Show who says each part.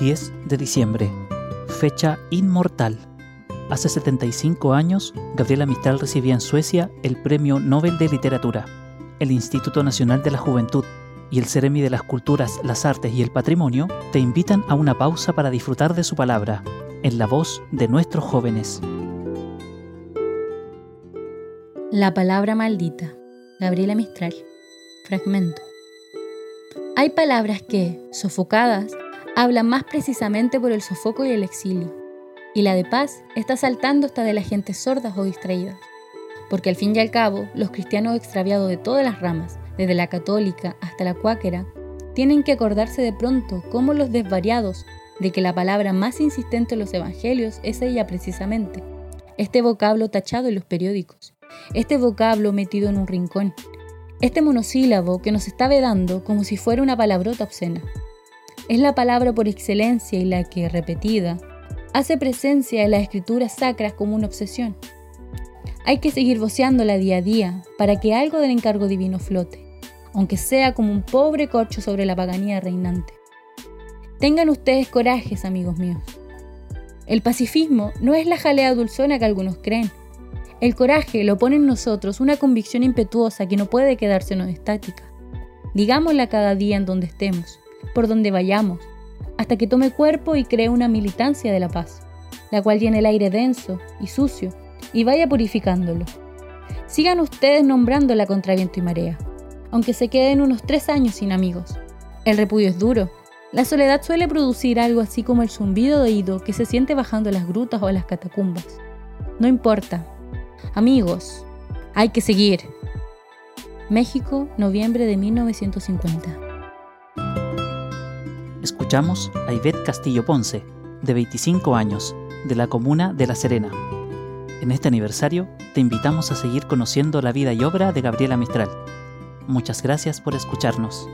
Speaker 1: 10 de diciembre, fecha inmortal. Hace 75 años, Gabriela Mistral recibía en Suecia el Premio Nobel de Literatura. El Instituto Nacional de la Juventud y el Ceremi de las Culturas, las Artes y el Patrimonio te invitan a una pausa para disfrutar de su palabra, en la voz de nuestros jóvenes.
Speaker 2: La palabra maldita. Gabriela Mistral. Fragmento. Hay palabras que, sofocadas, hablan más precisamente por el sofoco y el exilio. Y la de paz está saltando hasta de la gente sordas o distraídas. Porque al fin y al cabo, los cristianos extraviados de todas las ramas, desde la católica hasta la cuáquera, tienen que acordarse de pronto, como los desvariados, de que la palabra más insistente en los evangelios es ella precisamente, este vocablo tachado en los periódicos, este vocablo metido en un rincón, este monosílabo que nos está vedando como si fuera una palabrota obscena. Es la palabra por excelencia y la que, repetida, hace presencia en las escrituras sacras como una obsesión. Hay que seguir voceándola día a día para que algo del encargo divino flote, aunque sea como un pobre corcho sobre la paganía reinante. Tengan ustedes corajes, amigos míos. El pacifismo no es la jalea dulzona que algunos creen. El coraje lo pone en nosotros una convicción impetuosa que no puede quedársenos estática. Digámosla cada día en donde estemos, por donde vayamos, hasta que tome cuerpo y cree una militancia de la paz, la cual tiene el aire denso y sucio y vaya purificándolo. Sigan ustedes nombrándola contra viento y marea, aunque se queden unos tres años sin amigos. El repudio es duro. La soledad suele producir algo así como el zumbido de oído que se siente bajando las grutas o las catacumbas. No importa. Amigos, hay que seguir. México, noviembre de 1950.
Speaker 1: Escuchamos a Ivette Castillo Ponce, de 25 años, de la comuna de La Serena. En este aniversario te invitamos a seguir conociendo la vida y obra de Gabriela Mistral. Muchas gracias por escucharnos.